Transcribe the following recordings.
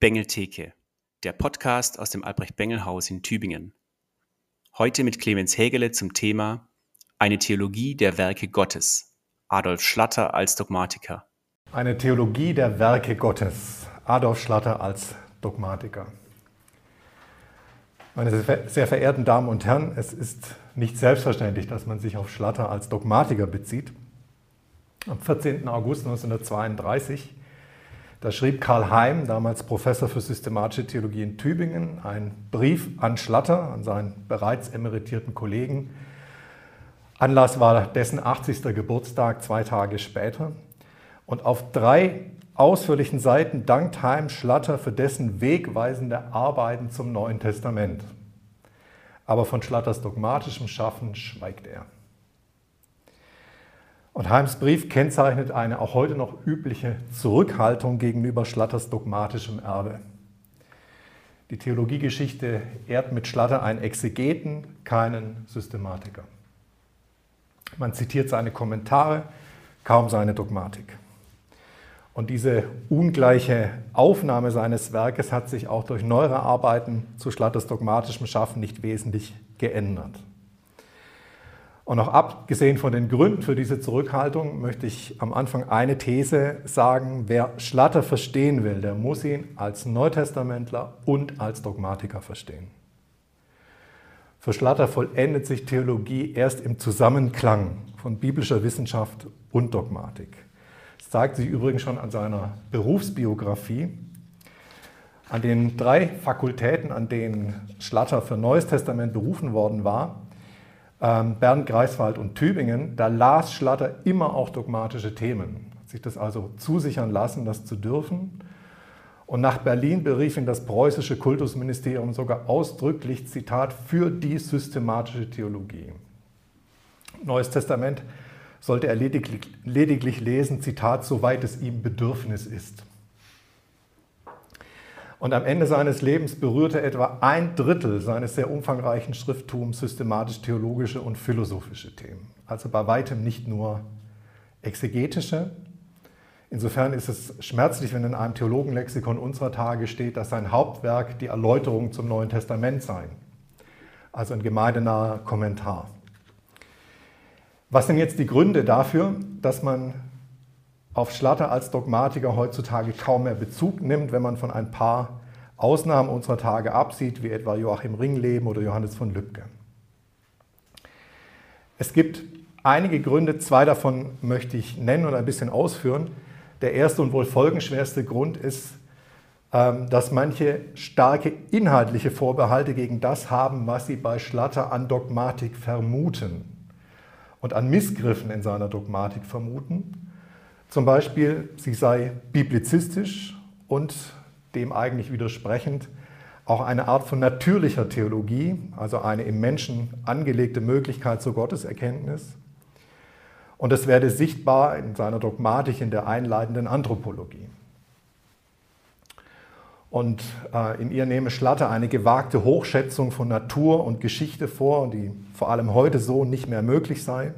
Bengeltheke, der Podcast aus dem Albrecht-Bengel-Haus in Tübingen. Heute mit Clemens Hägele zum Thema Eine Theologie der Werke Gottes. Adolf Schlatter als Dogmatiker. Eine Theologie der Werke Gottes. Adolf Schlatter als Dogmatiker. Meine sehr verehrten Damen und Herren, es ist nicht selbstverständlich, dass man sich auf Schlatter als Dogmatiker bezieht. Am 14. August 1932 da schrieb Karl Heim, damals Professor für systematische Theologie in Tübingen, einen Brief an Schlatter, an seinen bereits emeritierten Kollegen. Anlass war dessen 80. Geburtstag, zwei Tage später. Und auf drei ausführlichen Seiten dankt Heim Schlatter für dessen wegweisende Arbeiten zum Neuen Testament. Aber von Schlatters dogmatischem Schaffen schweigt er. Und Heims Brief kennzeichnet eine auch heute noch übliche Zurückhaltung gegenüber Schlatters dogmatischem Erbe. Die Theologiegeschichte ehrt mit Schlatter einen Exegeten, keinen Systematiker. Man zitiert seine Kommentare, kaum seine Dogmatik. Und diese ungleiche Aufnahme seines Werkes hat sich auch durch neuere Arbeiten zu Schlatters dogmatischem Schaffen nicht wesentlich geändert. Und auch abgesehen von den Gründen für diese Zurückhaltung möchte ich am Anfang eine These sagen. Wer Schlatter verstehen will, der muss ihn als Neutestamentler und als Dogmatiker verstehen. Für Schlatter vollendet sich Theologie erst im Zusammenklang von biblischer Wissenschaft und Dogmatik. Das zeigt sich übrigens schon an seiner Berufsbiografie. An den drei Fakultäten, an denen Schlatter für Neues Testament berufen worden war, ähm, Bern, Greifswald und Tübingen, da las Schlatter immer auch dogmatische Themen. Hat sich das also zusichern lassen, das zu dürfen. Und nach Berlin berief ihn das preußische Kultusministerium sogar ausdrücklich, Zitat, für die systematische Theologie. Neues Testament sollte er lediglich, lediglich lesen, Zitat, soweit es ihm Bedürfnis ist. Und am Ende seines Lebens berührte etwa ein Drittel seines sehr umfangreichen Schrifttums systematisch-theologische und philosophische Themen. Also bei weitem nicht nur exegetische. Insofern ist es schmerzlich, wenn in einem Theologenlexikon unserer Tage steht, dass sein Hauptwerk die Erläuterung zum Neuen Testament sei. Also ein gemeindenaher Kommentar. Was sind jetzt die Gründe dafür, dass man auf Schlatter als Dogmatiker heutzutage kaum mehr Bezug nimmt, wenn man von ein paar Ausnahmen unserer Tage absieht, wie etwa Joachim Ringleben oder Johannes von Lübcke. Es gibt einige Gründe, zwei davon möchte ich nennen und ein bisschen ausführen. Der erste und wohl folgenschwerste Grund ist, ähm, dass manche starke inhaltliche Vorbehalte gegen das haben, was sie bei Schlatter an Dogmatik vermuten und an Missgriffen in seiner Dogmatik vermuten zum Beispiel, sie sei biblizistisch und dem eigentlich widersprechend auch eine Art von natürlicher Theologie, also eine im Menschen angelegte Möglichkeit zur Gotteserkenntnis. Und es werde sichtbar in seiner Dogmatik in der einleitenden Anthropologie. Und äh, in ihr nehme Schlatter eine gewagte Hochschätzung von Natur und Geschichte vor, die vor allem heute so nicht mehr möglich sei.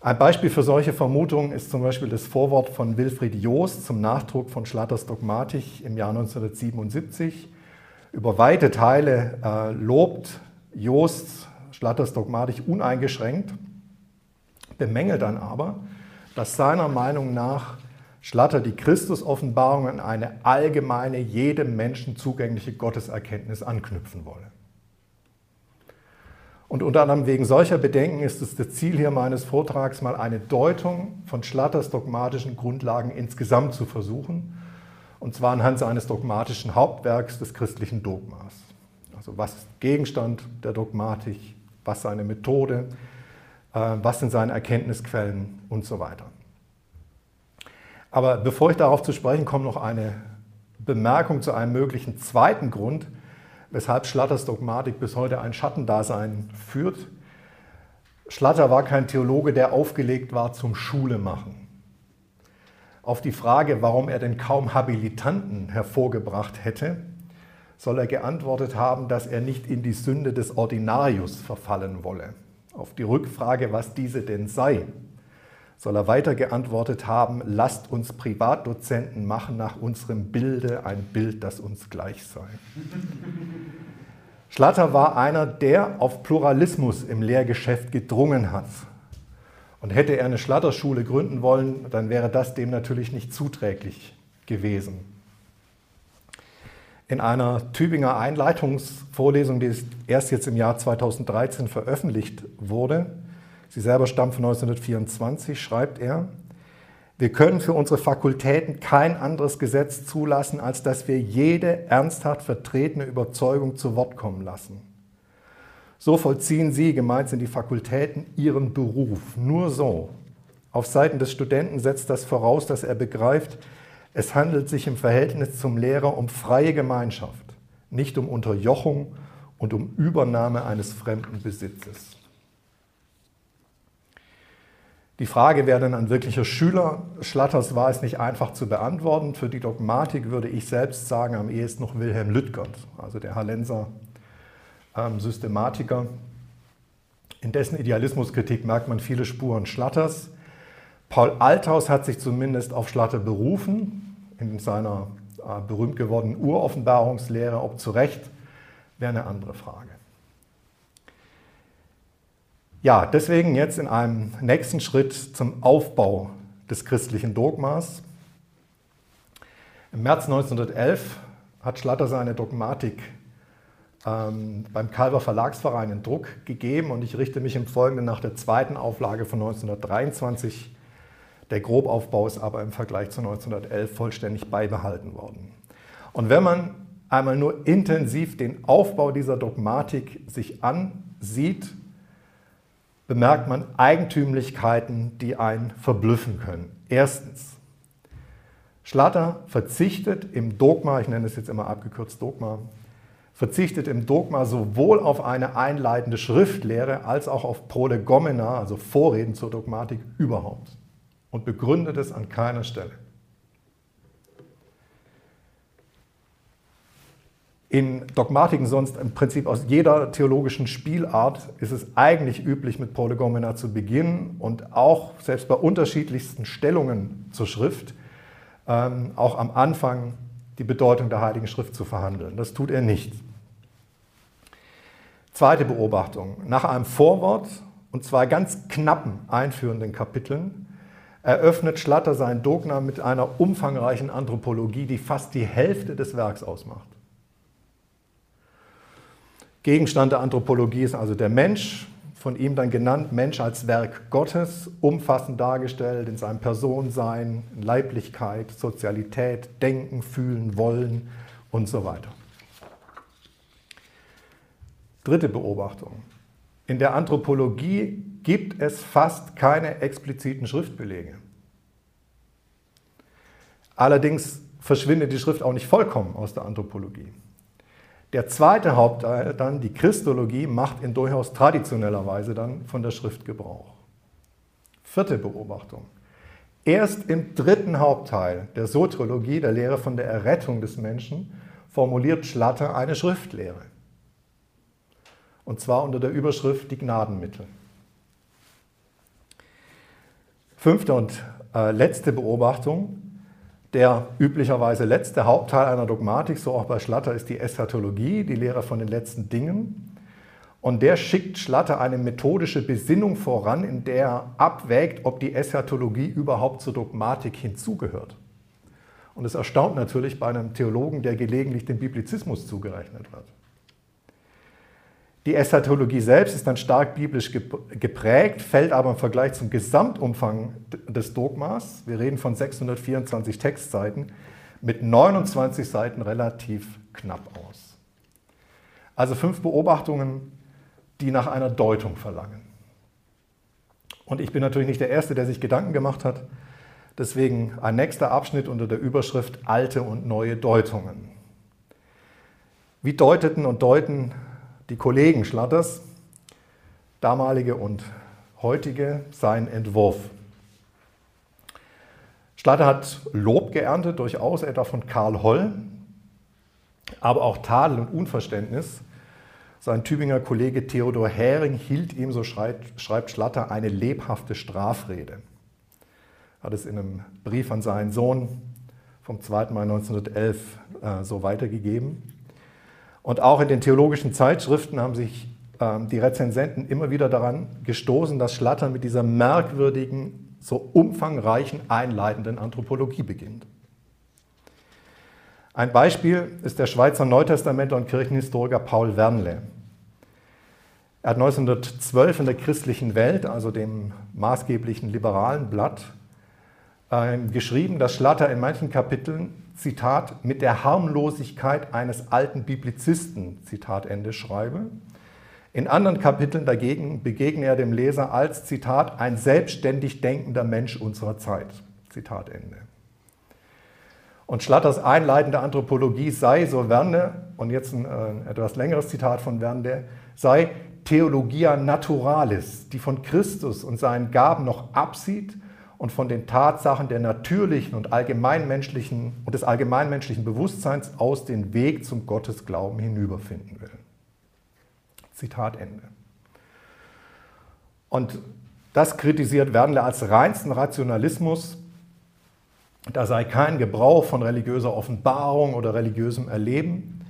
Ein Beispiel für solche Vermutungen ist zum Beispiel das Vorwort von Wilfried Joost zum Nachdruck von Schlatters Dogmatik im Jahr 1977. Über weite Teile äh, lobt Joost Schlatters Dogmatik uneingeschränkt, bemängelt dann aber, dass seiner Meinung nach Schlatter die Christusoffenbarung an eine allgemeine, jedem Menschen zugängliche Gotteserkenntnis anknüpfen wolle. Und unter anderem wegen solcher Bedenken ist es das Ziel hier meines Vortrags, mal eine Deutung von Schlatters dogmatischen Grundlagen insgesamt zu versuchen, und zwar anhand seines dogmatischen Hauptwerks des christlichen Dogmas. Also was ist Gegenstand der Dogmatik, was seine Methode, äh, was sind seine Erkenntnisquellen und so weiter. Aber bevor ich darauf zu sprechen komme, noch eine Bemerkung zu einem möglichen zweiten Grund, weshalb Schlatters Dogmatik bis heute ein Schattendasein führt. Schlatter war kein Theologe, der aufgelegt war zum Schulemachen. Auf die Frage, warum er denn kaum Habilitanten hervorgebracht hätte, soll er geantwortet haben, dass er nicht in die Sünde des Ordinarius verfallen wolle. Auf die Rückfrage, was diese denn sei, soll er weiter geantwortet haben, lasst uns Privatdozenten machen nach unserem Bilde ein Bild, das uns gleich sei. Schlatter war einer, der auf Pluralismus im Lehrgeschäft gedrungen hat. Und hätte er eine Schlatterschule gründen wollen, dann wäre das dem natürlich nicht zuträglich gewesen. In einer Tübinger Einleitungsvorlesung, die erst jetzt im Jahr 2013 veröffentlicht wurde, sie selber stammt von 1924, schreibt er, wir können für unsere Fakultäten kein anderes Gesetz zulassen, als dass wir jede ernsthaft vertretene Überzeugung zu Wort kommen lassen. So vollziehen Sie, gemeint sind die Fakultäten, Ihren Beruf. Nur so. Auf Seiten des Studenten setzt das voraus, dass er begreift, es handelt sich im Verhältnis zum Lehrer um freie Gemeinschaft, nicht um Unterjochung und um Übernahme eines fremden Besitzes. Die Frage, wer denn ein wirklicher Schüler Schlatters war, ist nicht einfach zu beantworten. Für die Dogmatik würde ich selbst sagen, am ehesten noch Wilhelm Lüttgert, also der Hallenser ähm, Systematiker. In dessen Idealismuskritik merkt man viele Spuren Schlatters. Paul Althaus hat sich zumindest auf Schlatter berufen, in seiner äh, berühmt gewordenen Uroffenbarungslehre. Ob zu Recht, wäre eine andere Frage. Ja, deswegen jetzt in einem nächsten Schritt zum Aufbau des christlichen Dogmas. Im März 1911 hat Schlatter seine Dogmatik ähm, beim Calver Verlagsverein in Druck gegeben und ich richte mich im Folgenden nach der zweiten Auflage von 1923. Der Grobaufbau ist aber im Vergleich zu 1911 vollständig beibehalten worden. Und wenn man einmal nur intensiv den Aufbau dieser Dogmatik sich ansieht, bemerkt man Eigentümlichkeiten, die einen verblüffen können. Erstens, Schlatter verzichtet im Dogma, ich nenne es jetzt immer abgekürzt Dogma, verzichtet im Dogma sowohl auf eine einleitende Schriftlehre als auch auf Prolegomena, also Vorreden zur Dogmatik überhaupt und begründet es an keiner Stelle. In Dogmatiken sonst im Prinzip aus jeder theologischen Spielart ist es eigentlich üblich, mit Prolegomena zu beginnen und auch selbst bei unterschiedlichsten Stellungen zur Schrift ähm, auch am Anfang die Bedeutung der Heiligen Schrift zu verhandeln. Das tut er nicht. Zweite Beobachtung. Nach einem Vorwort und zwei ganz knappen einführenden Kapiteln eröffnet Schlatter sein Dogma mit einer umfangreichen Anthropologie, die fast die Hälfte des Werks ausmacht. Gegenstand der Anthropologie ist also der Mensch, von ihm dann genannt Mensch als Werk Gottes, umfassend dargestellt in seinem Personensein, Leiblichkeit, Sozialität, Denken, Fühlen, Wollen und so weiter. Dritte Beobachtung. In der Anthropologie gibt es fast keine expliziten Schriftbelege. Allerdings verschwindet die Schrift auch nicht vollkommen aus der Anthropologie. Der zweite Hauptteil dann, die Christologie, macht in durchaus traditioneller Weise dann von der Schrift Gebrauch. Vierte Beobachtung. Erst im dritten Hauptteil der Soteriologie, der Lehre von der Errettung des Menschen, formuliert Schlatter eine Schriftlehre und zwar unter der Überschrift Die Gnadenmittel. Fünfte und äh, letzte Beobachtung. Der üblicherweise letzte Hauptteil einer Dogmatik, so auch bei Schlatter, ist die Eschatologie, die Lehre von den letzten Dingen. Und der schickt Schlatter eine methodische Besinnung voran, in der er abwägt, ob die Eschatologie überhaupt zur Dogmatik hinzugehört. Und es erstaunt natürlich bei einem Theologen, der gelegentlich dem Biblizismus zugerechnet wird. Die Eschatologie selbst ist dann stark biblisch geprägt, fällt aber im Vergleich zum Gesamtumfang des Dogmas, wir reden von 624 Textseiten, mit 29 Seiten relativ knapp aus. Also fünf Beobachtungen, die nach einer Deutung verlangen. Und ich bin natürlich nicht der Erste, der sich Gedanken gemacht hat. Deswegen ein nächster Abschnitt unter der Überschrift Alte und neue Deutungen. Wie deuteten und deuten die Kollegen Schlatters, damalige und heutige, seinen Entwurf. Schlatter hat Lob geerntet, durchaus etwa von Karl Holl, aber auch Tadel und Unverständnis. Sein Tübinger Kollege Theodor Hering hielt ihm, so schreibt, schreibt Schlatter, eine lebhafte Strafrede. hat es in einem Brief an seinen Sohn vom 2. Mai 1911 äh, so weitergegeben. Und auch in den theologischen Zeitschriften haben sich ähm, die Rezensenten immer wieder daran gestoßen, dass Schlatter mit dieser merkwürdigen, so umfangreichen, einleitenden Anthropologie beginnt. Ein Beispiel ist der Schweizer Neutestamentler und Kirchenhistoriker Paul Wernle. Er hat 1912 in der christlichen Welt, also dem maßgeblichen liberalen Blatt, äh, geschrieben, dass Schlatter in manchen Kapiteln, Zitat, mit der Harmlosigkeit eines alten Biblizisten, Zitat Ende, schreibe in anderen Kapiteln dagegen begegne er dem Leser als, Zitat, ein selbstständig denkender Mensch unserer Zeit. Zitat Ende. Und Schlatters einleitende Anthropologie sei, so Verne, und jetzt ein äh, etwas längeres Zitat von Verne, sei Theologia Naturalis, die von Christus und seinen Gaben noch absieht und von den Tatsachen der natürlichen und allgemeinmenschlichen und des allgemeinmenschlichen Bewusstseins aus den Weg zum Gottesglauben hinüberfinden will. Zitat Ende. Und das kritisiert Wernle als reinsten Rationalismus. Da sei kein Gebrauch von religiöser Offenbarung oder religiösem Erleben.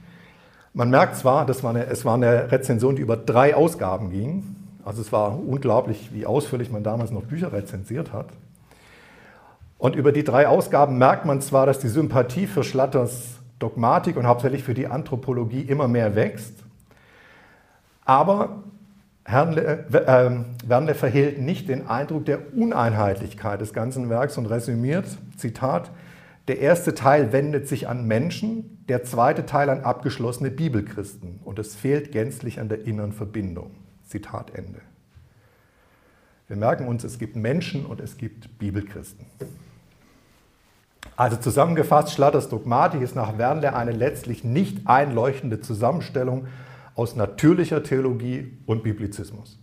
Man merkt zwar, das war eine, es war eine Rezension, die über drei Ausgaben ging. Also es war unglaublich, wie ausführlich man damals noch Bücher rezensiert hat. Und über die drei Ausgaben merkt man zwar, dass die Sympathie für Schlatters Dogmatik und hauptsächlich für die Anthropologie immer mehr wächst. Aber Wernle äh, verhehlt nicht den Eindruck der Uneinheitlichkeit des ganzen Werks und resümiert, Zitat, der erste Teil wendet sich an Menschen, der zweite Teil an abgeschlossene Bibelchristen und es fehlt gänzlich an der inneren Verbindung. Zitat Ende. Wir merken uns, es gibt Menschen und es gibt Bibelchristen. Also zusammengefasst, Schlatters Dogmatik ist nach Wernle eine letztlich nicht einleuchtende Zusammenstellung aus natürlicher Theologie und Biblizismus.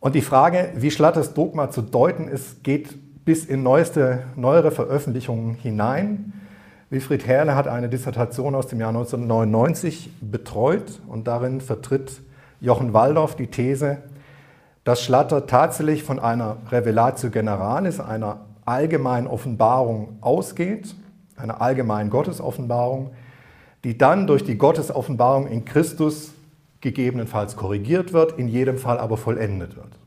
Und die Frage, wie Schlatters Dogma zu deuten ist, geht bis in neueste, neuere Veröffentlichungen hinein. Wilfried Herrle hat eine Dissertation aus dem Jahr 1999 betreut und darin vertritt Jochen Waldorf die These, dass Schlatter tatsächlich von einer Revelatio Generalis, einer allgemeinen Offenbarung ausgeht, einer allgemeinen Gottesoffenbarung, die dann durch die Gottesoffenbarung in Christus gegebenenfalls korrigiert wird, in jedem Fall aber vollendet wird.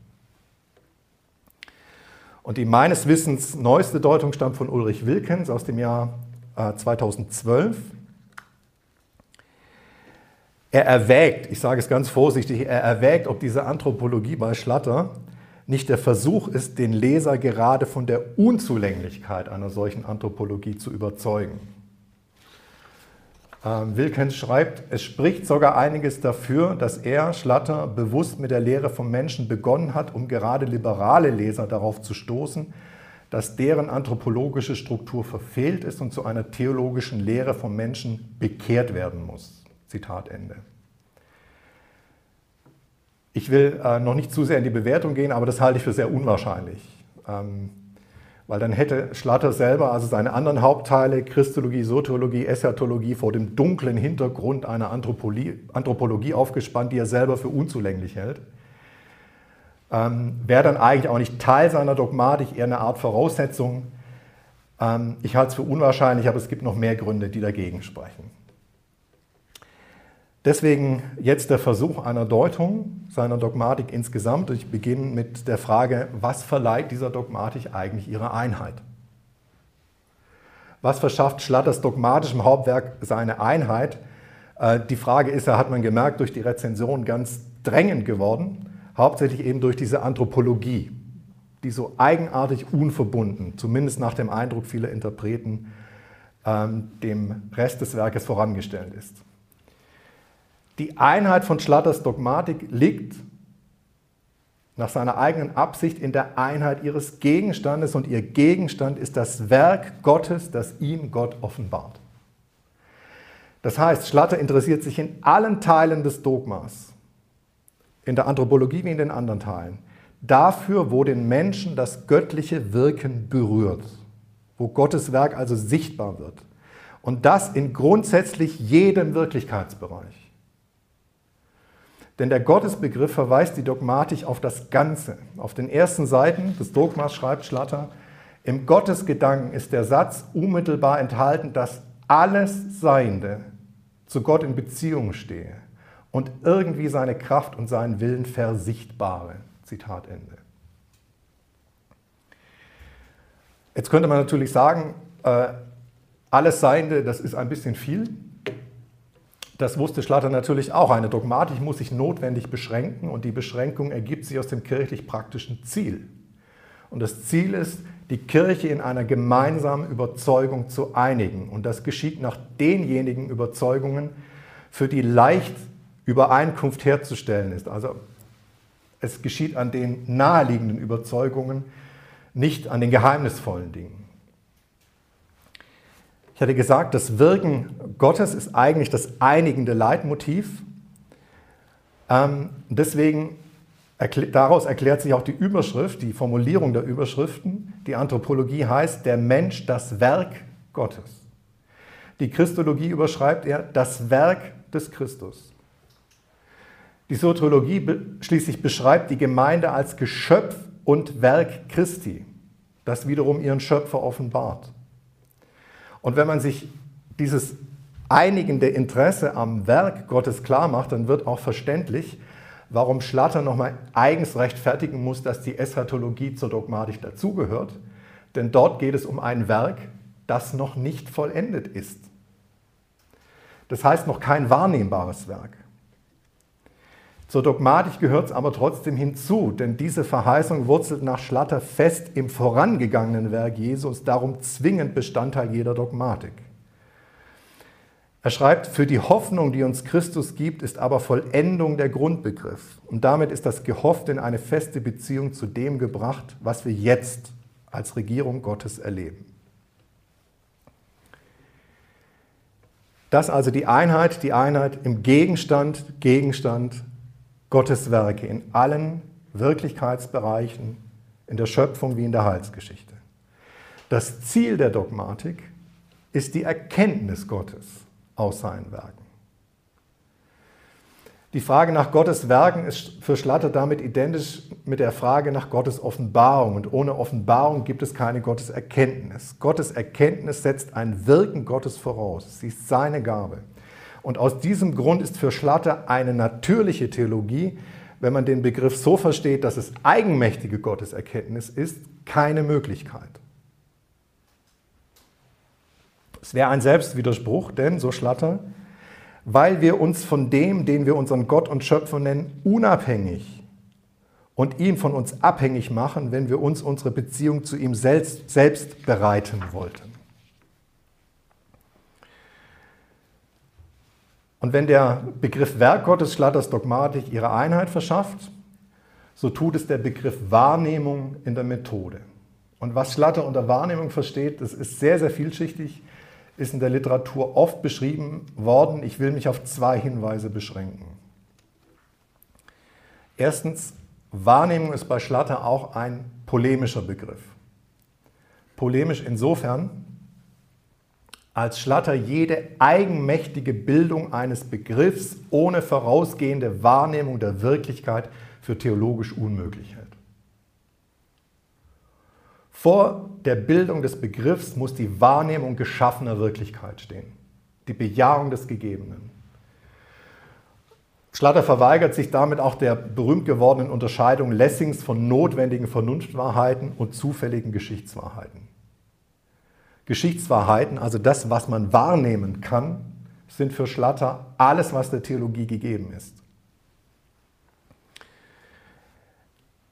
Und die meines Wissens neueste Deutung stammt von Ulrich Wilkens aus dem Jahr 2012. Er erwägt, ich sage es ganz vorsichtig, er erwägt, ob diese Anthropologie bei Schlatter nicht der Versuch ist, den Leser gerade von der Unzulänglichkeit einer solchen Anthropologie zu überzeugen. Ähm, Wilkens schreibt, es spricht sogar einiges dafür, dass er, Schlatter, bewusst mit der Lehre vom Menschen begonnen hat, um gerade liberale Leser darauf zu stoßen, dass deren anthropologische Struktur verfehlt ist und zu einer theologischen Lehre vom Menschen bekehrt werden muss. Zitat Ende. Ich will äh, noch nicht zu sehr in die Bewertung gehen, aber das halte ich für sehr unwahrscheinlich. Ähm, weil dann hätte Schlatter selber, also seine anderen Hauptteile, Christologie, Soteriologie, Eschatologie, vor dem dunklen Hintergrund einer Anthropologie, Anthropologie aufgespannt, die er selber für unzulänglich hält. Ähm, Wäre dann eigentlich auch nicht Teil seiner Dogmatik, eher eine Art Voraussetzung. Ähm, ich halte es für unwahrscheinlich, aber es gibt noch mehr Gründe, die dagegen sprechen. Deswegen jetzt der Versuch einer Deutung seiner Dogmatik insgesamt. Ich beginne mit der Frage, was verleiht dieser Dogmatik eigentlich ihre Einheit? Was verschafft Schlatters dogmatischem Hauptwerk seine Einheit? Äh, die Frage ist, hat man gemerkt, durch die Rezension ganz drängend geworden, hauptsächlich eben durch diese Anthropologie, die so eigenartig unverbunden, zumindest nach dem Eindruck vieler Interpreten, ähm, dem Rest des Werkes vorangestellt ist. Die Einheit von Schlatters Dogmatik liegt nach seiner eigenen Absicht in der Einheit ihres Gegenstandes und ihr Gegenstand ist das Werk Gottes, das ihm Gott offenbart. Das heißt, Schlatter interessiert sich in allen Teilen des Dogmas, in der Anthropologie wie in den anderen Teilen, dafür, wo den Menschen das göttliche Wirken berührt, wo Gottes Werk also sichtbar wird. Und das in grundsätzlich jedem Wirklichkeitsbereich. Denn der Gottesbegriff verweist die Dogmatik auf das Ganze. Auf den ersten Seiten des Dogmas schreibt Schlatter, im Gottesgedanken ist der Satz unmittelbar enthalten, dass alles Seiende zu Gott in Beziehung stehe und irgendwie seine Kraft und seinen Willen versichtbare. Zitat Ende. Jetzt könnte man natürlich sagen, äh, alles Seiende, das ist ein bisschen viel. Das wusste Schlatter natürlich auch. Eine Dogmatik muss sich notwendig beschränken und die Beschränkung ergibt sich aus dem kirchlich-praktischen Ziel. Und das Ziel ist, die Kirche in einer gemeinsamen Überzeugung zu einigen. Und das geschieht nach denjenigen Überzeugungen, für die leicht Übereinkunft herzustellen ist. Also es geschieht an den naheliegenden Überzeugungen, nicht an den geheimnisvollen Dingen. Ich hatte gesagt, das Wirken Gottes ist eigentlich das einigende Leitmotiv. Ähm, deswegen daraus erklärt sich auch die Überschrift, die Formulierung der Überschriften. Die Anthropologie heißt der Mensch das Werk Gottes. Die Christologie überschreibt er das Werk des Christus. Die Soteriologie schließlich beschreibt die Gemeinde als Geschöpf und Werk Christi, das wiederum ihren Schöpfer offenbart. Und wenn man sich dieses einigende Interesse am Werk Gottes klar macht, dann wird auch verständlich, warum Schlatter nochmal eigens rechtfertigen muss, dass die Eschatologie zur Dogmatik dazugehört. Denn dort geht es um ein Werk, das noch nicht vollendet ist. Das heißt noch kein wahrnehmbares Werk. Zur Dogmatik gehört es aber trotzdem hinzu, denn diese Verheißung wurzelt nach Schlatter fest im vorangegangenen Werk Jesus, darum zwingend Bestandteil jeder Dogmatik. Er schreibt, für die Hoffnung, die uns Christus gibt, ist aber Vollendung der Grundbegriff. Und damit ist das Gehoffte in eine feste Beziehung zu dem gebracht, was wir jetzt als Regierung Gottes erleben. Das also die Einheit, die Einheit im Gegenstand, Gegenstand Gottes Werke in allen Wirklichkeitsbereichen, in der Schöpfung wie in der Heilsgeschichte. Das Ziel der Dogmatik ist die Erkenntnis Gottes aus seinen Werken. Die Frage nach Gottes Werken ist für Schlatter damit identisch mit der Frage nach Gottes Offenbarung. Und ohne Offenbarung gibt es keine Gottes Erkenntnis. Gottes Erkenntnis setzt ein Wirken Gottes voraus. Sie ist seine Gabe. Und aus diesem Grund ist für Schlatter eine natürliche Theologie, wenn man den Begriff so versteht, dass es eigenmächtige Gotteserkenntnis ist, keine Möglichkeit. Es wäre ein Selbstwiderspruch, denn, so Schlatter, weil wir uns von dem, den wir unseren Gott und Schöpfer nennen, unabhängig und ihn von uns abhängig machen, wenn wir uns unsere Beziehung zu ihm selbst, selbst bereiten wollten. Und wenn der Begriff Werk Gottes Schlatters Dogmatik ihre Einheit verschafft, so tut es der Begriff Wahrnehmung in der Methode. Und was Schlatter unter Wahrnehmung versteht, das ist sehr, sehr vielschichtig, ist in der Literatur oft beschrieben worden. Ich will mich auf zwei Hinweise beschränken. Erstens, Wahrnehmung ist bei Schlatter auch ein polemischer Begriff. Polemisch insofern, als Schlatter jede eigenmächtige Bildung eines Begriffs ohne vorausgehende Wahrnehmung der Wirklichkeit für theologisch unmöglich hält. Vor der Bildung des Begriffs muss die Wahrnehmung geschaffener Wirklichkeit stehen, die Bejahung des Gegebenen. Schlatter verweigert sich damit auch der berühmt gewordenen Unterscheidung Lessings von notwendigen Vernunftwahrheiten und zufälligen Geschichtswahrheiten. Geschichtswahrheiten, also das, was man wahrnehmen kann, sind für Schlatter alles, was der Theologie gegeben ist.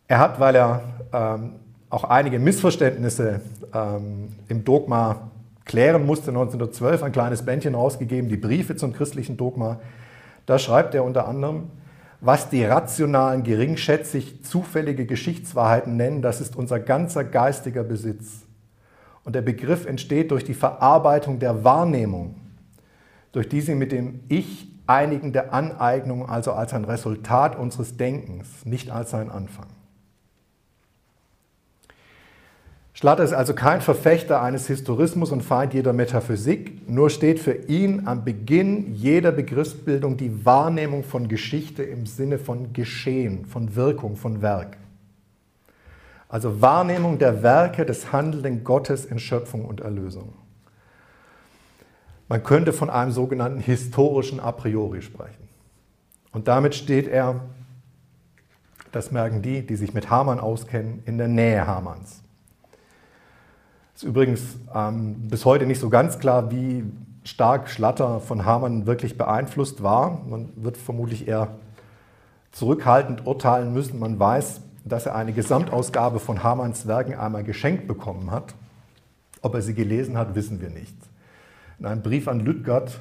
Er hat, weil er ähm, auch einige Missverständnisse ähm, im Dogma klären musste, 1912 ein kleines Bändchen rausgegeben, die Briefe zum christlichen Dogma. Da schreibt er unter anderem, was die rationalen, geringschätzig zufällige Geschichtswahrheiten nennen, das ist unser ganzer geistiger Besitz. Und der Begriff entsteht durch die Verarbeitung der Wahrnehmung, durch die sie mit dem Ich einigende Aneignung, also als ein Resultat unseres Denkens, nicht als sein Anfang. Schlatter ist also kein Verfechter eines Historismus und Feind jeder Metaphysik, nur steht für ihn am Beginn jeder Begriffsbildung die Wahrnehmung von Geschichte im Sinne von Geschehen, von Wirkung, von Werk. Also Wahrnehmung der Werke des handelnden Gottes in Schöpfung und Erlösung. Man könnte von einem sogenannten historischen A priori sprechen. Und damit steht er, das merken die, die sich mit Hamann auskennen, in der Nähe Hamanns. Ist übrigens ähm, bis heute nicht so ganz klar, wie stark Schlatter von Hamann wirklich beeinflusst war. Man wird vermutlich eher zurückhaltend urteilen müssen. Man weiß, dass er eine Gesamtausgabe von Hamanns Werken einmal geschenkt bekommen hat. Ob er sie gelesen hat, wissen wir nicht. In einem Brief an Lüttgert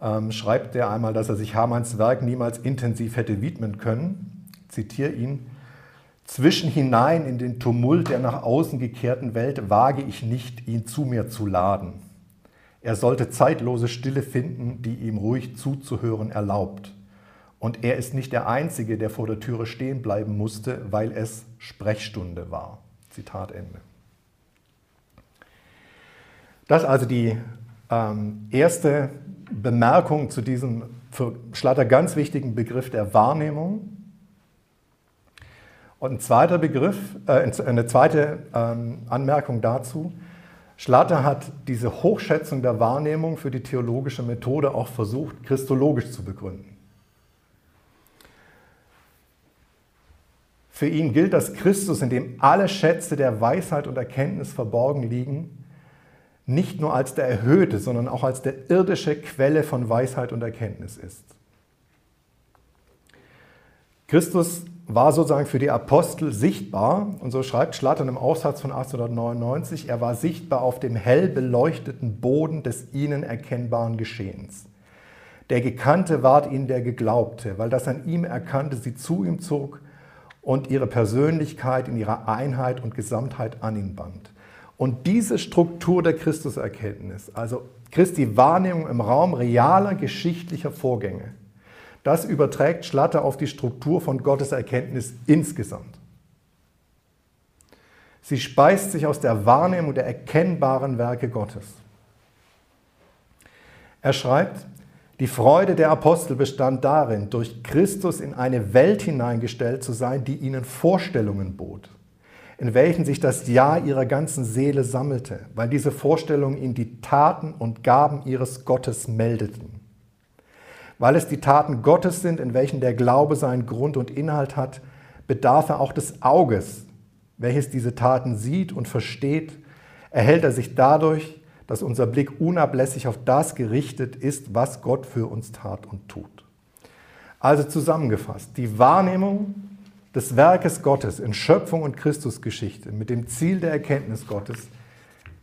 ähm, schreibt er einmal, dass er sich Hamanns Werk niemals intensiv hätte widmen können. Zitiere ihn. Zwischenhinein in den Tumult der nach außen gekehrten Welt wage ich nicht, ihn zu mir zu laden. Er sollte zeitlose Stille finden, die ihm ruhig zuzuhören erlaubt. Und er ist nicht der Einzige, der vor der Türe stehen bleiben musste, weil es Sprechstunde war. Zitat Ende. Das also die ähm, erste Bemerkung zu diesem für Schlatter ganz wichtigen Begriff der Wahrnehmung. Und ein zweiter Begriff, äh, eine zweite ähm, Anmerkung dazu. Schlatter hat diese Hochschätzung der Wahrnehmung für die theologische Methode auch versucht, christologisch zu begründen. Für ihn gilt, dass Christus, in dem alle Schätze der Weisheit und Erkenntnis verborgen liegen, nicht nur als der erhöhte, sondern auch als der irdische Quelle von Weisheit und Erkenntnis ist. Christus war sozusagen für die Apostel sichtbar, und so schreibt Schlattern im Aufsatz von 1899, er war sichtbar auf dem hell beleuchteten Boden des ihnen erkennbaren Geschehens. Der Gekannte ward ihnen der Geglaubte, weil das an ihm Erkannte sie zu ihm zog und ihre Persönlichkeit in ihrer Einheit und Gesamtheit an ihn band. Und diese Struktur der Christuserkenntnis, also Christi Wahrnehmung im Raum realer geschichtlicher Vorgänge, das überträgt Schlatter auf die Struktur von Gottes Erkenntnis insgesamt. Sie speist sich aus der Wahrnehmung der erkennbaren Werke Gottes. Er schreibt, die Freude der Apostel bestand darin, durch Christus in eine Welt hineingestellt zu sein, die ihnen Vorstellungen bot, in welchen sich das Ja ihrer ganzen Seele sammelte, weil diese Vorstellungen ihnen die Taten und Gaben ihres Gottes meldeten. Weil es die Taten Gottes sind, in welchen der Glaube seinen Grund und Inhalt hat, bedarf er auch des Auges, welches diese Taten sieht und versteht, erhält er sich dadurch, dass unser Blick unablässig auf das gerichtet ist, was Gott für uns tat und tut. Also zusammengefasst, die Wahrnehmung des Werkes Gottes in Schöpfung und Christusgeschichte mit dem Ziel der Erkenntnis Gottes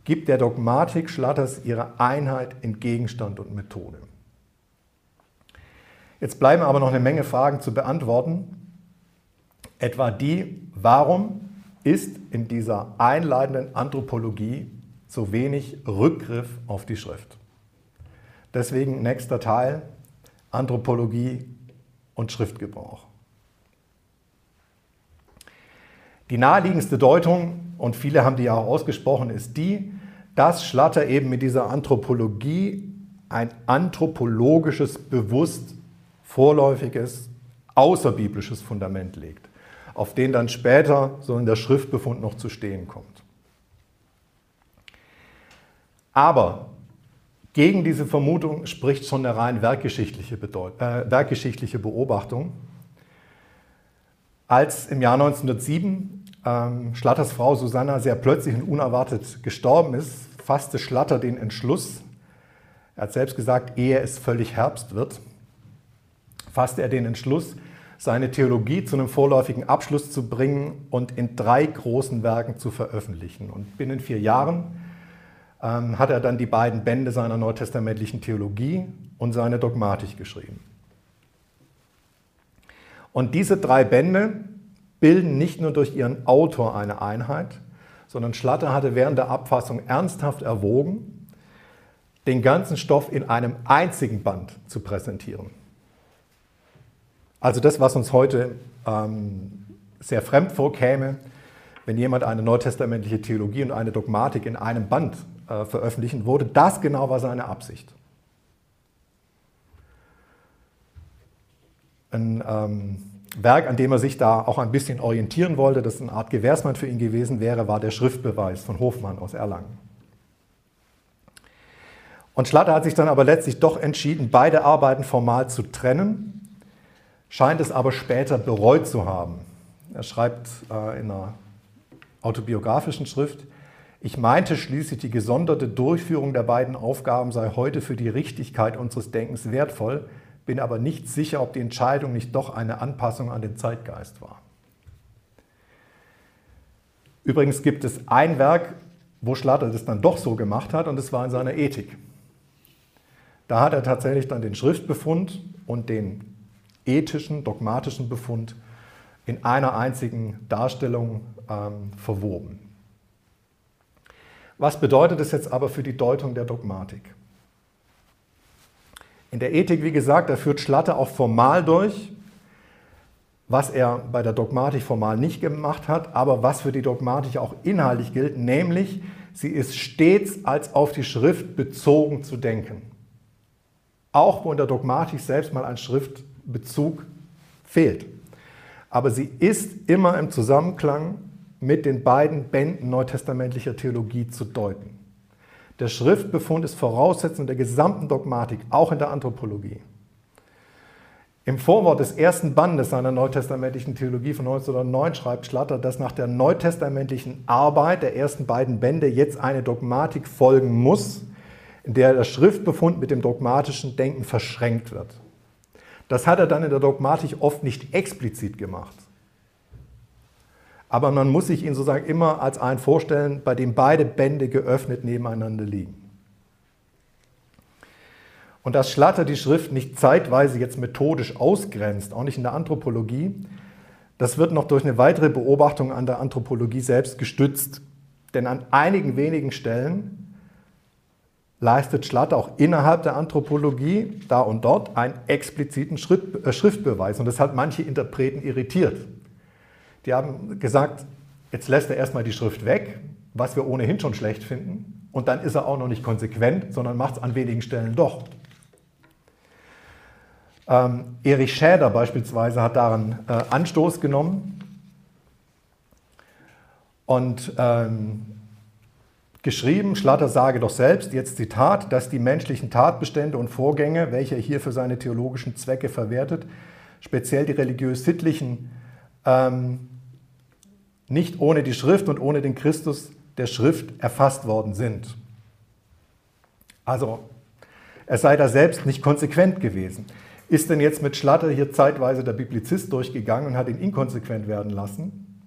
gibt der Dogmatik Schlatters ihre Einheit in Gegenstand und Methode. Jetzt bleiben aber noch eine Menge Fragen zu beantworten. Etwa die, warum ist in dieser einleitenden Anthropologie so wenig Rückgriff auf die Schrift? Deswegen nächster Teil, Anthropologie und Schriftgebrauch. Die naheliegendste Deutung, und viele haben die ja auch ausgesprochen, ist die, dass Schlatter eben mit dieser Anthropologie ein anthropologisches Bewusstsein vorläufiges, außerbiblisches Fundament legt, auf den dann später so in der Schriftbefund noch zu stehen kommt. Aber gegen diese Vermutung spricht schon eine rein werkgeschichtliche, Bedeut äh, werkgeschichtliche Beobachtung. Als im Jahr 1907 ähm, Schlatters Frau Susanna sehr plötzlich und unerwartet gestorben ist, fasste Schlatter den Entschluss, er hat selbst gesagt, ehe es völlig Herbst wird, fasste er den Entschluss, seine Theologie zu einem vorläufigen Abschluss zu bringen und in drei großen Werken zu veröffentlichen. Und binnen vier Jahren ähm, hat er dann die beiden Bände seiner neutestamentlichen Theologie und seine Dogmatik geschrieben. Und diese drei Bände bilden nicht nur durch ihren Autor eine Einheit, sondern Schlatter hatte während der Abfassung ernsthaft erwogen, den ganzen Stoff in einem einzigen Band zu präsentieren. Also das, was uns heute ähm, sehr fremd vorkäme, wenn jemand eine neutestamentliche Theologie und eine Dogmatik in einem Band äh, veröffentlichen würde. Das genau war seine Absicht. Ein ähm, Werk, an dem er sich da auch ein bisschen orientieren wollte, das eine Art Gewährsmann für ihn gewesen wäre, war der Schriftbeweis von Hofmann aus Erlangen. Und Schlatter hat sich dann aber letztlich doch entschieden, beide Arbeiten formal zu trennen, scheint es aber später bereut zu haben. Er schreibt äh, in einer autobiografischen Schrift, ich meinte schließlich, die gesonderte Durchführung der beiden Aufgaben sei heute für die Richtigkeit unseres Denkens wertvoll, bin aber nicht sicher, ob die Entscheidung nicht doch eine Anpassung an den Zeitgeist war. Übrigens gibt es ein Werk, wo Schlatter das dann doch so gemacht hat, und das war in seiner Ethik. Da hat er tatsächlich dann den Schriftbefund und den ethischen, dogmatischen Befund in einer einzigen Darstellung ähm, verwoben. Was bedeutet es jetzt aber für die Deutung der Dogmatik? In der Ethik, wie gesagt, da führt Schlatter auch formal durch, was er bei der Dogmatik formal nicht gemacht hat, aber was für die Dogmatik auch inhaltlich gilt, nämlich sie ist stets als auf die Schrift bezogen zu denken. Auch wo in der Dogmatik selbst mal ein Schriftbezug fehlt. Aber sie ist immer im Zusammenklang mit den beiden Bänden neutestamentlicher Theologie zu deuten. Der Schriftbefund ist Voraussetzung der gesamten Dogmatik, auch in der Anthropologie. Im Vorwort des ersten Bandes seiner neutestamentlichen Theologie von 1909 schreibt Schlatter, dass nach der neutestamentlichen Arbeit der ersten beiden Bände jetzt eine Dogmatik folgen muss, in der der Schriftbefund mit dem dogmatischen Denken verschränkt wird. Das hat er dann in der Dogmatik oft nicht explizit gemacht. Aber man muss sich ihn sozusagen immer als einen vorstellen, bei dem beide Bände geöffnet nebeneinander liegen. Und dass Schlatter die Schrift nicht zeitweise jetzt methodisch ausgrenzt, auch nicht in der Anthropologie, das wird noch durch eine weitere Beobachtung an der Anthropologie selbst gestützt. Denn an einigen wenigen Stellen leistet Schlatter auch innerhalb der Anthropologie da und dort einen expliziten äh, Schriftbeweis. Und das hat manche Interpreten irritiert. Die haben gesagt, jetzt lässt er erstmal die Schrift weg, was wir ohnehin schon schlecht finden, und dann ist er auch noch nicht konsequent, sondern macht es an wenigen Stellen doch. Ähm, Erich Schäder beispielsweise hat daran äh, Anstoß genommen und ähm, geschrieben, Schlatter sage doch selbst, jetzt Zitat, dass die menschlichen Tatbestände und Vorgänge, welche er hier für seine theologischen Zwecke verwertet, speziell die religiös-sittlichen ähm, nicht ohne die Schrift und ohne den Christus der Schrift erfasst worden sind. Also, er sei da selbst nicht konsequent gewesen. Ist denn jetzt mit Schlatter hier zeitweise der Biblizist durchgegangen und hat ihn inkonsequent werden lassen?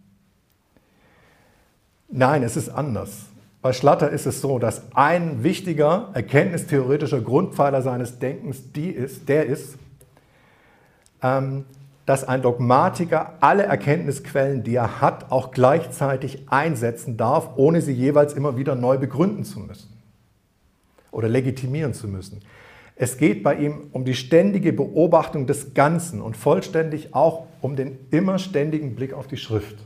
Nein, es ist anders. Bei Schlatter ist es so, dass ein wichtiger erkenntnistheoretischer Grundpfeiler seines Denkens die ist, der ist, ähm, dass ein Dogmatiker alle Erkenntnisquellen, die er hat, auch gleichzeitig einsetzen darf, ohne sie jeweils immer wieder neu begründen zu müssen oder legitimieren zu müssen. Es geht bei ihm um die ständige Beobachtung des Ganzen und vollständig auch um den immer ständigen Blick auf die Schrift.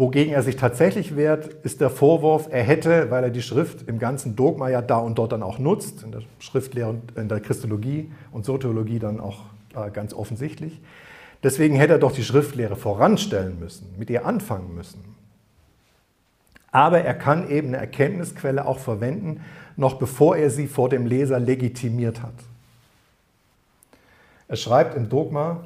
Wogegen er sich tatsächlich wehrt, ist der Vorwurf, er hätte, weil er die Schrift im ganzen Dogma ja da und dort dann auch nutzt, in der Schriftlehre und in der Christologie und Soteriologie dann auch äh, ganz offensichtlich, deswegen hätte er doch die Schriftlehre voranstellen müssen, mit ihr anfangen müssen. Aber er kann eben eine Erkenntnisquelle auch verwenden, noch bevor er sie vor dem Leser legitimiert hat. Er schreibt im Dogma,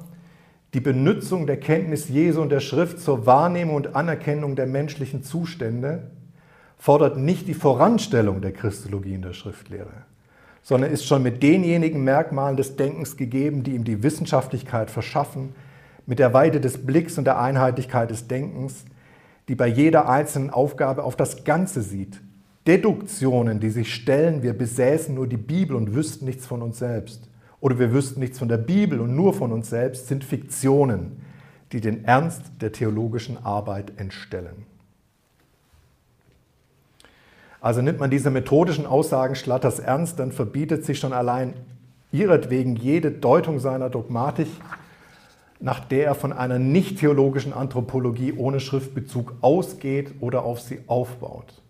die Benutzung der Kenntnis Jesu und der Schrift zur Wahrnehmung und Anerkennung der menschlichen Zustände fordert nicht die Voranstellung der Christologie in der Schriftlehre, sondern ist schon mit denjenigen Merkmalen des Denkens gegeben, die ihm die Wissenschaftlichkeit verschaffen, mit der Weite des Blicks und der Einheitlichkeit des Denkens, die bei jeder einzelnen Aufgabe auf das Ganze sieht. Deduktionen, die sich stellen, wir besäßen nur die Bibel und wüssten nichts von uns selbst oder wir wüssten nichts von der Bibel und nur von uns selbst, sind Fiktionen, die den Ernst der theologischen Arbeit entstellen. Also nimmt man diese methodischen Aussagen Schlatters ernst, dann verbietet sich schon allein ihretwegen jede Deutung seiner Dogmatik nach der er von einer nicht-theologischen Anthropologie ohne Schriftbezug ausgeht oder auf sie aufbaut,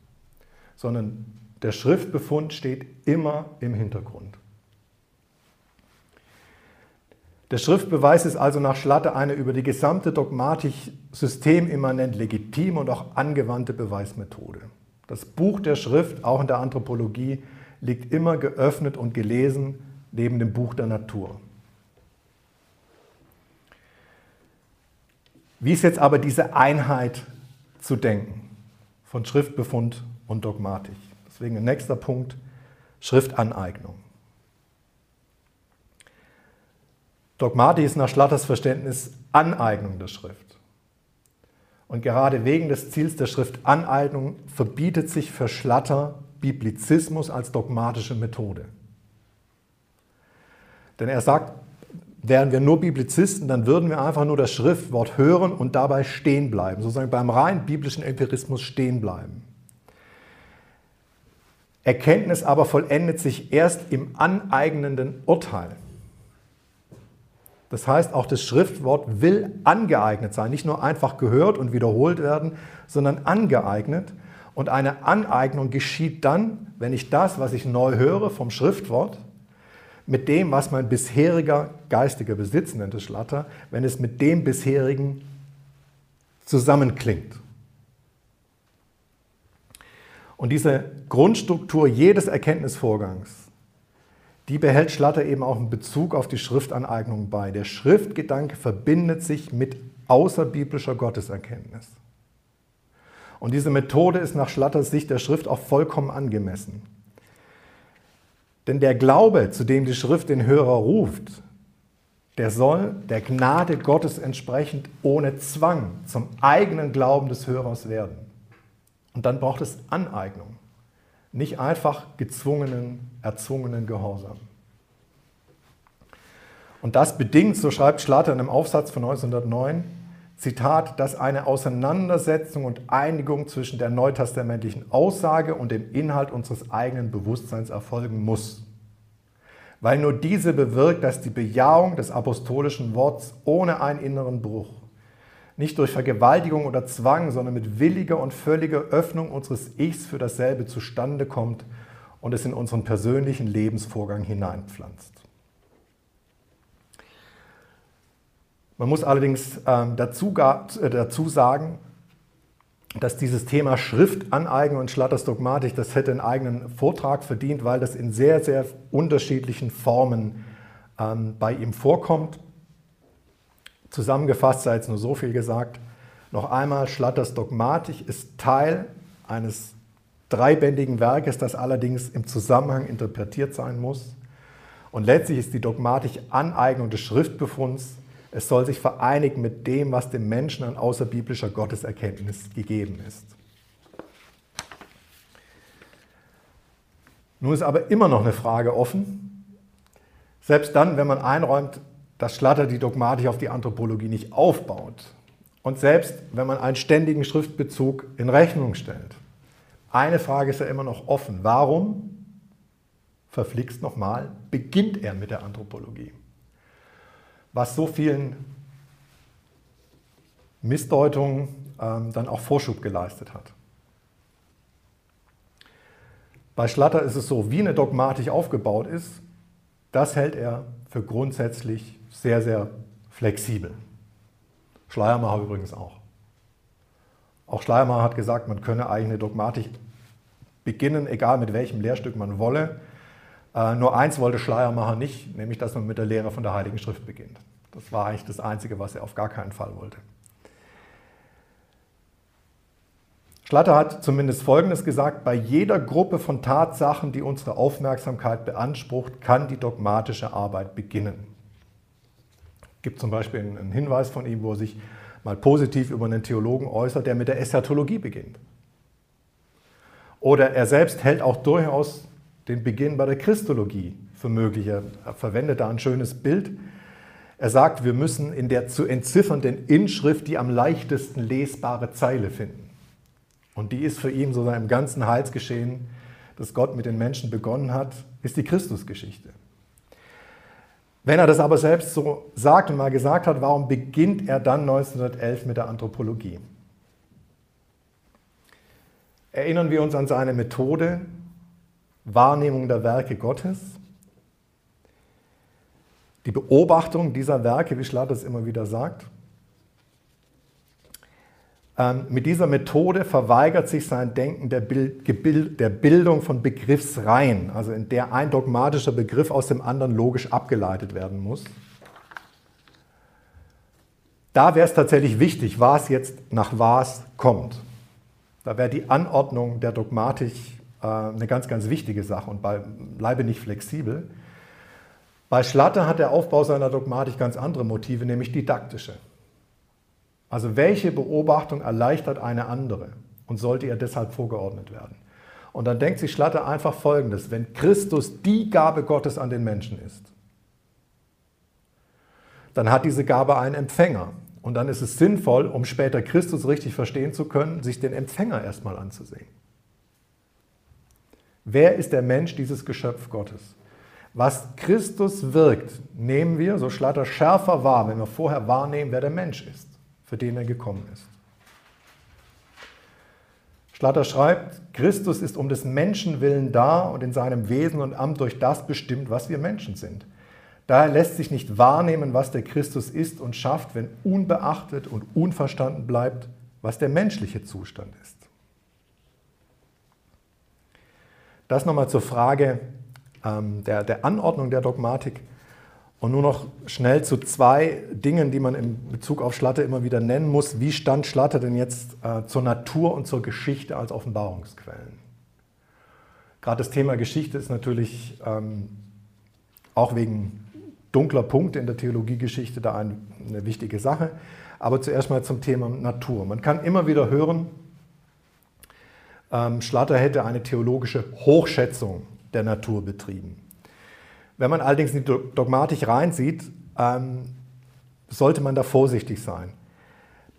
sondern der Schriftbefund steht immer im Hintergrund. Der Schriftbeweis ist also nach Schlatter eine über die gesamte Dogmatik systemimmanent legitime und auch angewandte Beweismethode. Das Buch der Schrift, auch in der Anthropologie, liegt immer geöffnet und gelesen neben dem Buch der Natur. Wie ist jetzt aber diese Einheit zu denken von Schriftbefund und Dogmatik? Deswegen ein nächster Punkt, Schriftaneignung. Dogmatik ist nach Schlatters Verständnis Aneignung der Schrift. Und gerade wegen des Ziels der Schriftaneignung verbietet sich für Schlatter Biblizismus als dogmatische Methode. Denn er sagt, wären wir nur Biblizisten, dann würden wir einfach nur das Schriftwort hören und dabei stehen bleiben, sozusagen beim rein biblischen Empirismus stehen bleiben. Erkenntnis aber vollendet sich erst im aneignenden Urteil. Das heißt, auch das Schriftwort will angeeignet sein, nicht nur einfach gehört und wiederholt werden, sondern angeeignet. Und eine Aneignung geschieht dann, wenn ich das, was ich neu höre vom Schriftwort, mit dem, was mein bisheriger geistiger Besitz nennt es Schlatter, wenn es mit dem bisherigen zusammenklingt. Und diese Grundstruktur jedes Erkenntnisvorgangs die behält Schlatter eben auch in Bezug auf die Schriftaneignung bei. Der Schriftgedanke verbindet sich mit außerbiblischer Gotteserkenntnis. Und diese Methode ist nach Schlatters Sicht der Schrift auch vollkommen angemessen. Denn der Glaube, zu dem die Schrift den Hörer ruft, der soll der Gnade Gottes entsprechend ohne Zwang zum eigenen Glauben des Hörers werden. Und dann braucht es Aneignung nicht einfach gezwungenen, erzwungenen Gehorsam. Und das bedingt, so schreibt Schlatter in einem Aufsatz von 1909, Zitat, dass eine Auseinandersetzung und Einigung zwischen der neutestamentlichen Aussage und dem Inhalt unseres eigenen Bewusstseins erfolgen muss. Weil nur diese bewirkt, dass die Bejahung des apostolischen Worts ohne einen inneren Bruch nicht durch Vergewaltigung oder Zwang, sondern mit williger und völliger Öffnung unseres Ichs für dasselbe zustande kommt und es in unseren persönlichen Lebensvorgang hineinpflanzt. Man muss allerdings ähm, dazu, äh, dazu sagen, dass dieses Thema Schriftaneignung und Schlatters Dogmatik, das hätte einen eigenen Vortrag verdient, weil das in sehr, sehr unterschiedlichen Formen ähm, bei ihm vorkommt. Zusammengefasst sei jetzt nur so viel gesagt. Noch einmal, Schlatters Dogmatik ist Teil eines dreibändigen Werkes, das allerdings im Zusammenhang interpretiert sein muss. Und letztlich ist die Dogmatik Aneignung des Schriftbefunds. Es soll sich vereinigen mit dem, was dem Menschen an außerbiblischer Gotteserkenntnis gegeben ist. Nun ist aber immer noch eine Frage offen. Selbst dann, wenn man einräumt, dass Schlatter die Dogmatik auf die Anthropologie nicht aufbaut. Und selbst wenn man einen ständigen Schriftbezug in Rechnung stellt. Eine Frage ist ja immer noch offen. Warum, verflixt nochmal, beginnt er mit der Anthropologie? Was so vielen Missdeutungen ähm, dann auch Vorschub geleistet hat. Bei Schlatter ist es so, wie eine Dogmatik aufgebaut ist, das hält er für grundsätzlich sehr, sehr flexibel. Schleiermacher übrigens auch. Auch Schleiermacher hat gesagt, man könne eine Dogmatik beginnen, egal mit welchem Lehrstück man wolle. Äh, nur eins wollte Schleiermacher nicht, nämlich dass man mit der Lehre von der Heiligen Schrift beginnt. Das war eigentlich das Einzige, was er auf gar keinen Fall wollte. Schlatter hat zumindest Folgendes gesagt, bei jeder Gruppe von Tatsachen, die unsere Aufmerksamkeit beansprucht, kann die dogmatische Arbeit beginnen gibt zum Beispiel einen Hinweis von ihm, wo er sich mal positiv über einen Theologen äußert, der mit der Eschatologie beginnt. Oder er selbst hält auch durchaus den Beginn bei der Christologie für möglich. Er verwendet da ein schönes Bild. Er sagt, wir müssen in der zu entziffernden Inschrift die am leichtesten lesbare Zeile finden. Und die ist für ihn so im ganzen Heilsgeschehen, das Gott mit den Menschen begonnen hat, ist die Christusgeschichte. Wenn er das aber selbst so sagt und mal gesagt hat, warum beginnt er dann 1911 mit der Anthropologie? Erinnern wir uns an seine Methode, Wahrnehmung der Werke Gottes, die Beobachtung dieser Werke, wie Schlatter es immer wieder sagt. Ähm, mit dieser Methode verweigert sich sein Denken der, Bild, der Bildung von Begriffsreihen, also in der ein dogmatischer Begriff aus dem anderen logisch abgeleitet werden muss. Da wäre es tatsächlich wichtig, was jetzt nach was kommt. Da wäre die Anordnung der Dogmatik äh, eine ganz, ganz wichtige Sache und bleibe nicht flexibel. Bei Schlatter hat der Aufbau seiner Dogmatik ganz andere Motive, nämlich didaktische. Also welche Beobachtung erleichtert eine andere und sollte ihr deshalb vorgeordnet werden? Und dann denkt sich Schlatter einfach Folgendes, wenn Christus die Gabe Gottes an den Menschen ist, dann hat diese Gabe einen Empfänger. Und dann ist es sinnvoll, um später Christus richtig verstehen zu können, sich den Empfänger erstmal anzusehen. Wer ist der Mensch, dieses Geschöpf Gottes? Was Christus wirkt, nehmen wir, so Schlatter, schärfer wahr, wenn wir vorher wahrnehmen, wer der Mensch ist für den er gekommen ist. Schlatter schreibt, Christus ist um des Menschen willen da und in seinem Wesen und Amt durch das bestimmt, was wir Menschen sind. Daher lässt sich nicht wahrnehmen, was der Christus ist und schafft, wenn unbeachtet und unverstanden bleibt, was der menschliche Zustand ist. Das nochmal zur Frage ähm, der, der Anordnung der Dogmatik. Und nur noch schnell zu zwei Dingen, die man in Bezug auf Schlatter immer wieder nennen muss. Wie stand Schlatter denn jetzt äh, zur Natur und zur Geschichte als Offenbarungsquellen? Gerade das Thema Geschichte ist natürlich ähm, auch wegen dunkler Punkte in der Theologiegeschichte da eine, eine wichtige Sache. Aber zuerst mal zum Thema Natur. Man kann immer wieder hören, ähm, Schlatter hätte eine theologische Hochschätzung der Natur betrieben. Wenn man allerdings in die Dogmatik reinsieht, ähm, sollte man da vorsichtig sein.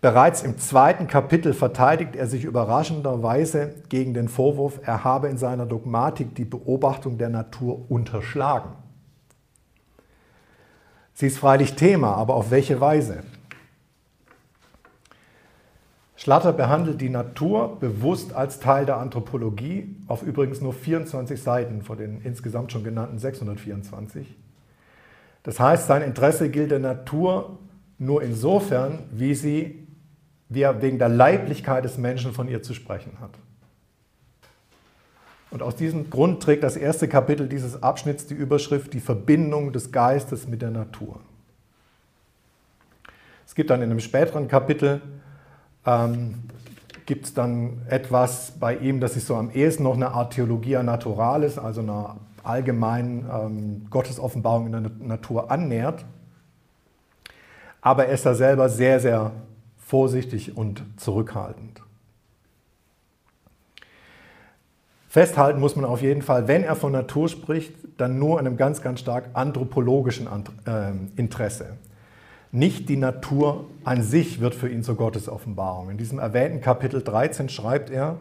Bereits im zweiten Kapitel verteidigt er sich überraschenderweise gegen den Vorwurf, er habe in seiner Dogmatik die Beobachtung der Natur unterschlagen. Sie ist freilich Thema, aber auf welche Weise? Schlatter behandelt die Natur bewusst als Teil der Anthropologie, auf übrigens nur 24 Seiten von den insgesamt schon genannten 624. Das heißt, sein Interesse gilt der Natur nur insofern, wie, sie, wie er wegen der Leiblichkeit des Menschen von ihr zu sprechen hat. Und aus diesem Grund trägt das erste Kapitel dieses Abschnitts die Überschrift Die Verbindung des Geistes mit der Natur. Es gibt dann in einem späteren Kapitel ähm, gibt es dann etwas bei ihm, das sich so am ehesten noch eine Art Theologia Naturalis, also einer allgemeinen ähm, Gottesoffenbarung in der Natur annähert. Aber er ist da selber sehr, sehr vorsichtig und zurückhaltend. Festhalten muss man auf jeden Fall, wenn er von Natur spricht, dann nur in einem ganz, ganz stark anthropologischen ähm, Interesse. Nicht die Natur an sich wird für ihn zur Gottesoffenbarung. In diesem erwähnten Kapitel 13 schreibt er,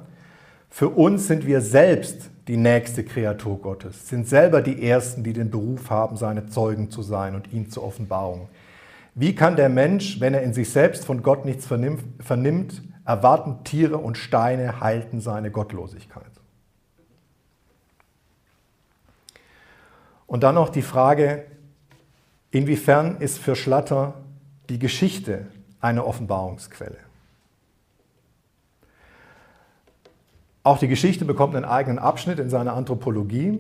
für uns sind wir selbst die nächste Kreatur Gottes, sind selber die Ersten, die den Beruf haben, seine Zeugen zu sein und ihn zur Offenbarung. Wie kann der Mensch, wenn er in sich selbst von Gott nichts vernimmt, erwarten, Tiere und Steine halten seine Gottlosigkeit? Und dann noch die Frage, inwiefern ist für Schlatter die Geschichte eine Offenbarungsquelle. Auch die Geschichte bekommt einen eigenen Abschnitt in seiner Anthropologie.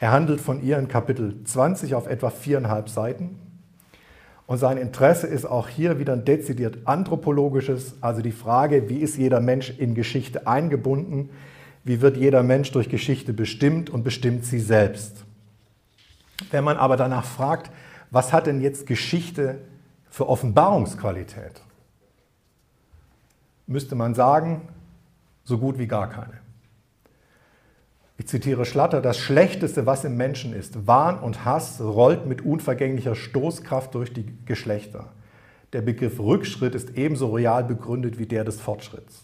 Er handelt von ihr in Kapitel 20 auf etwa viereinhalb Seiten. Und sein Interesse ist auch hier wieder ein dezidiert anthropologisches, also die Frage, wie ist jeder Mensch in Geschichte eingebunden, wie wird jeder Mensch durch Geschichte bestimmt und bestimmt sie selbst. Wenn man aber danach fragt, was hat denn jetzt Geschichte für Offenbarungsqualität müsste man sagen, so gut wie gar keine. Ich zitiere Schlatter, das Schlechteste, was im Menschen ist, Wahn und Hass, rollt mit unvergänglicher Stoßkraft durch die Geschlechter. Der Begriff Rückschritt ist ebenso real begründet wie der des Fortschritts.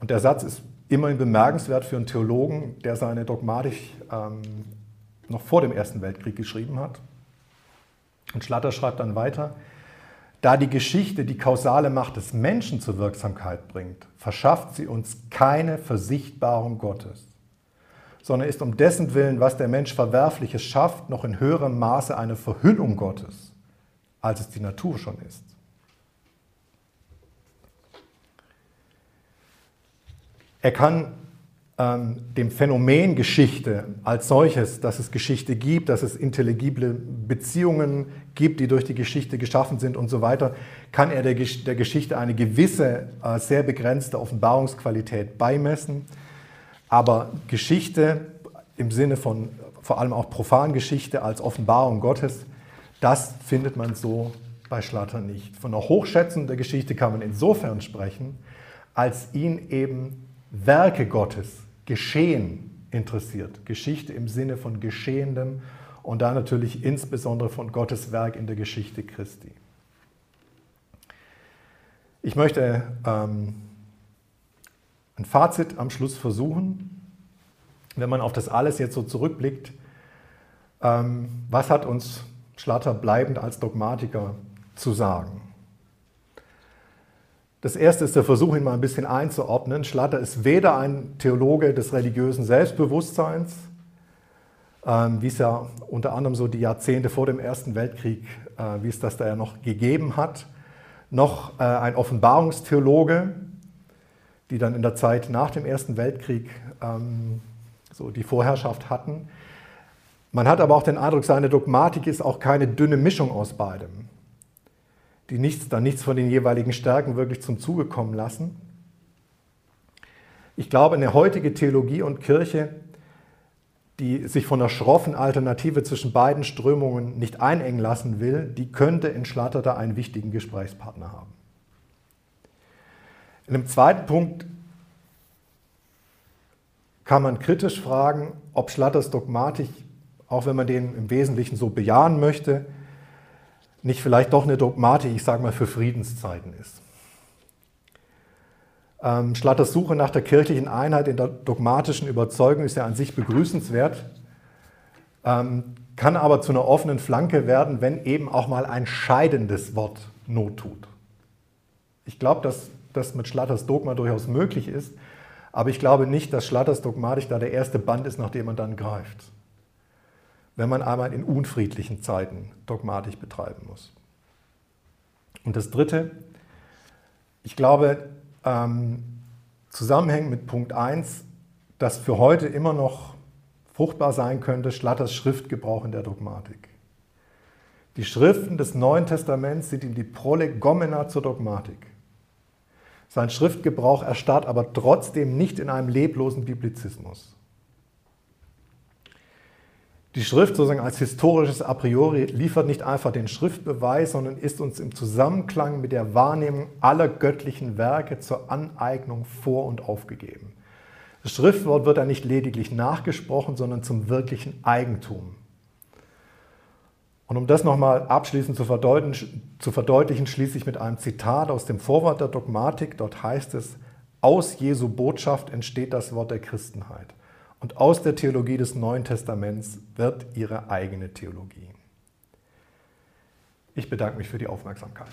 Und der Satz ist immerhin bemerkenswert für einen Theologen, der seine Dogmatik ähm, noch vor dem Ersten Weltkrieg geschrieben hat. Und Schlatter schreibt dann weiter, da die Geschichte die kausale Macht des Menschen zur Wirksamkeit bringt, verschafft sie uns keine Versichtbarung Gottes, sondern ist um dessen Willen, was der Mensch Verwerfliches schafft, noch in höherem Maße eine Verhüllung Gottes, als es die Natur schon ist. Er kann dem Phänomen Geschichte als solches, dass es Geschichte gibt, dass es intelligible Beziehungen gibt, die durch die Geschichte geschaffen sind und so weiter, kann er der, der Geschichte eine gewisse, äh, sehr begrenzte Offenbarungsqualität beimessen. Aber Geschichte im Sinne von vor allem auch Profangeschichte als Offenbarung Gottes, das findet man so bei Schlatter nicht. Von der Hochschätzung der Geschichte kann man insofern sprechen, als ihn eben Werke Gottes, Geschehen interessiert. Geschichte im Sinne von Geschehendem und da natürlich insbesondere von Gottes Werk in der Geschichte Christi. Ich möchte ähm, ein Fazit am Schluss versuchen, wenn man auf das alles jetzt so zurückblickt. Ähm, was hat uns Schlatter bleibend als Dogmatiker zu sagen? Das erste ist der Versuch, ihn mal ein bisschen einzuordnen. Schlatter ist weder ein Theologe des religiösen Selbstbewusstseins, ähm, wie es ja unter anderem so die Jahrzehnte vor dem Ersten Weltkrieg, äh, wie es das da ja noch gegeben hat, noch äh, ein Offenbarungstheologe, die dann in der Zeit nach dem Ersten Weltkrieg ähm, so die Vorherrschaft hatten. Man hat aber auch den Eindruck, seine Dogmatik ist auch keine dünne Mischung aus beidem die nichts, dann nichts von den jeweiligen Stärken wirklich zum Zuge kommen lassen. Ich glaube, eine heutige Theologie und Kirche, die sich von der schroffen Alternative zwischen beiden Strömungen nicht einengen lassen will, die könnte in Schlatter da einen wichtigen Gesprächspartner haben. In einem zweiten Punkt kann man kritisch fragen, ob Schlatters Dogmatik, auch wenn man den im Wesentlichen so bejahen möchte, nicht vielleicht doch eine Dogmatik, ich sage mal, für Friedenszeiten ist. Ähm, Schlatters Suche nach der kirchlichen Einheit in der dogmatischen Überzeugung ist ja an sich begrüßenswert, ähm, kann aber zu einer offenen Flanke werden, wenn eben auch mal ein scheidendes Wort Not tut. Ich glaube, dass das mit Schlatters Dogma durchaus möglich ist, aber ich glaube nicht, dass Schlatters Dogmatik da der erste Band ist, nach dem man dann greift wenn man einmal in unfriedlichen Zeiten Dogmatik betreiben muss. Und das Dritte, ich glaube, ähm, zusammenhängend mit Punkt 1, dass für heute immer noch fruchtbar sein könnte, Schlatters Schriftgebrauch in der Dogmatik. Die Schriften des Neuen Testaments sind ihm die Prolegomena zur Dogmatik. Sein Schriftgebrauch erstarrt aber trotzdem nicht in einem leblosen Biblizismus. Die Schrift sozusagen als historisches A priori liefert nicht einfach den Schriftbeweis, sondern ist uns im Zusammenklang mit der Wahrnehmung aller göttlichen Werke zur Aneignung vor und aufgegeben. Das Schriftwort wird dann nicht lediglich nachgesprochen, sondern zum wirklichen Eigentum. Und um das nochmal abschließend zu verdeutlichen, zu verdeutlichen, schließe ich mit einem Zitat aus dem Vorwort der Dogmatik. Dort heißt es, aus Jesu Botschaft entsteht das Wort der Christenheit. Und aus der Theologie des Neuen Testaments wird ihre eigene Theologie. Ich bedanke mich für die Aufmerksamkeit.